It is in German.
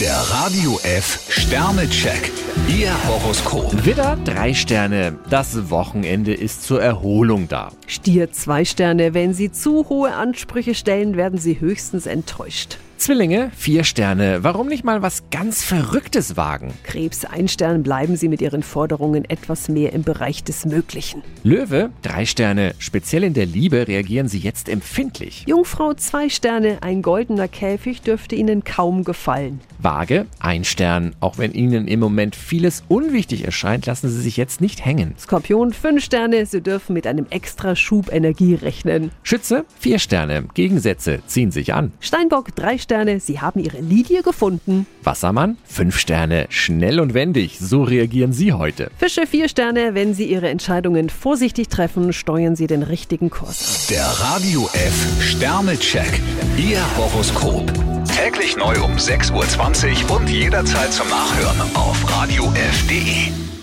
Der Radio F Sternecheck. Ihr Horoskop. Widder, drei Sterne. Das Wochenende ist zur Erholung da. Stier zwei Sterne. Wenn Sie zu hohe Ansprüche stellen, werden Sie höchstens enttäuscht. Zwillinge, vier Sterne. Warum nicht mal was ganz Verrücktes wagen? Krebs ein Stern. Bleiben Sie mit Ihren Forderungen etwas mehr im Bereich des Möglichen. Löwe, drei Sterne. Speziell in der Liebe reagieren Sie jetzt empfindlich. Jungfrau zwei Sterne. Ein goldener Käfig dürfte Ihnen kaum gefallen. Waage, ein Stern. Auch wenn Ihnen im Moment vieles unwichtig erscheint, lassen Sie sich jetzt nicht hängen. Skorpion fünf Sterne. Sie dürfen mit einem extra Schub Energie rechnen. Schütze, vier Sterne. Gegensätze ziehen sich an. Steinbock drei Sterne. Sie haben Ihre Lilie gefunden. Wassermann, fünf Sterne. Schnell und wendig. So reagieren Sie heute. Fische vier Sterne. Wenn Sie Ihre Entscheidungen vorsichtig treffen, steuern Sie den richtigen Kurs. Der Radio F Sternecheck. Ihr Horoskop. Täglich neu um 6.20 Uhr und jederzeit zum Nachhören auf radiof.de.